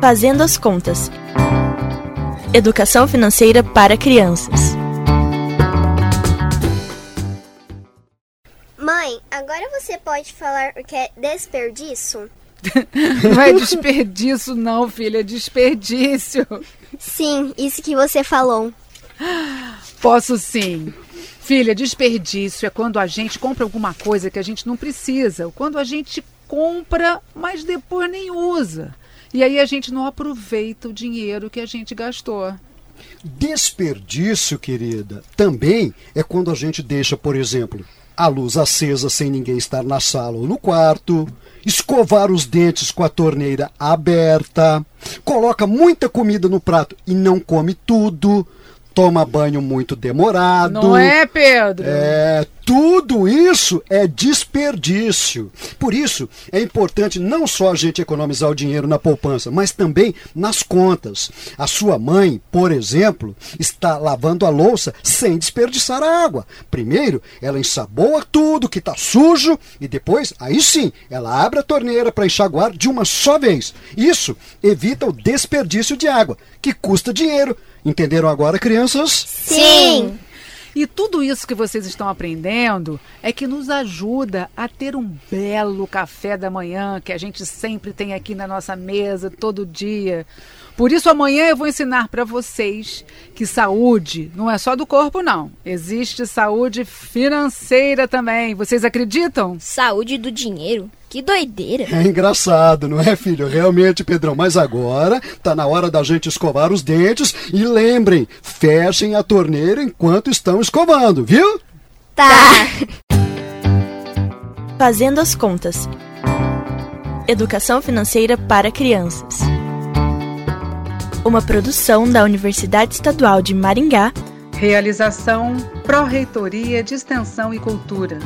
Fazendo as Contas Educação Financeira para Crianças. Mãe, agora você pode falar o que é desperdício? Não é desperdício, não, filha, é desperdício. Sim, isso que você falou. Posso sim. Filha, desperdício é quando a gente compra alguma coisa que a gente não precisa, ou quando a gente compra, mas depois nem usa. E aí a gente não aproveita o dinheiro que a gente gastou. Desperdício, querida, também é quando a gente deixa, por exemplo, a luz acesa sem ninguém estar na sala ou no quarto, escovar os dentes com a torneira aberta, coloca muita comida no prato e não come tudo, toma banho muito demorado. Não é, Pedro? É, tudo isso é desperdício. Por isso, é importante não só a gente economizar o dinheiro na poupança, mas também nas contas. A sua mãe, por exemplo, está lavando a louça sem desperdiçar a água. Primeiro, ela ensaboa tudo que está sujo e depois, aí sim, ela abre a torneira para enxaguar de uma só vez. Isso evita o desperdício de água, que custa dinheiro. Entenderam agora, crianças? Sim. E tudo isso que vocês estão aprendendo é que nos ajuda a ter um belo café da manhã que a gente sempre tem aqui na nossa mesa todo dia. Por isso amanhã eu vou ensinar para vocês que saúde não é só do corpo não. Existe saúde financeira também. Vocês acreditam? Saúde do dinheiro? Que doideira! É engraçado, não é, filho? Realmente, Pedrão. Mas agora tá na hora da gente escovar os dentes e lembrem, fechem a torneira enquanto estão escovando, viu? Tá. Fazendo as Contas Educação Financeira para Crianças. Uma produção da Universidade Estadual de Maringá. Realização Pró-Reitoria de Extensão e Cultura.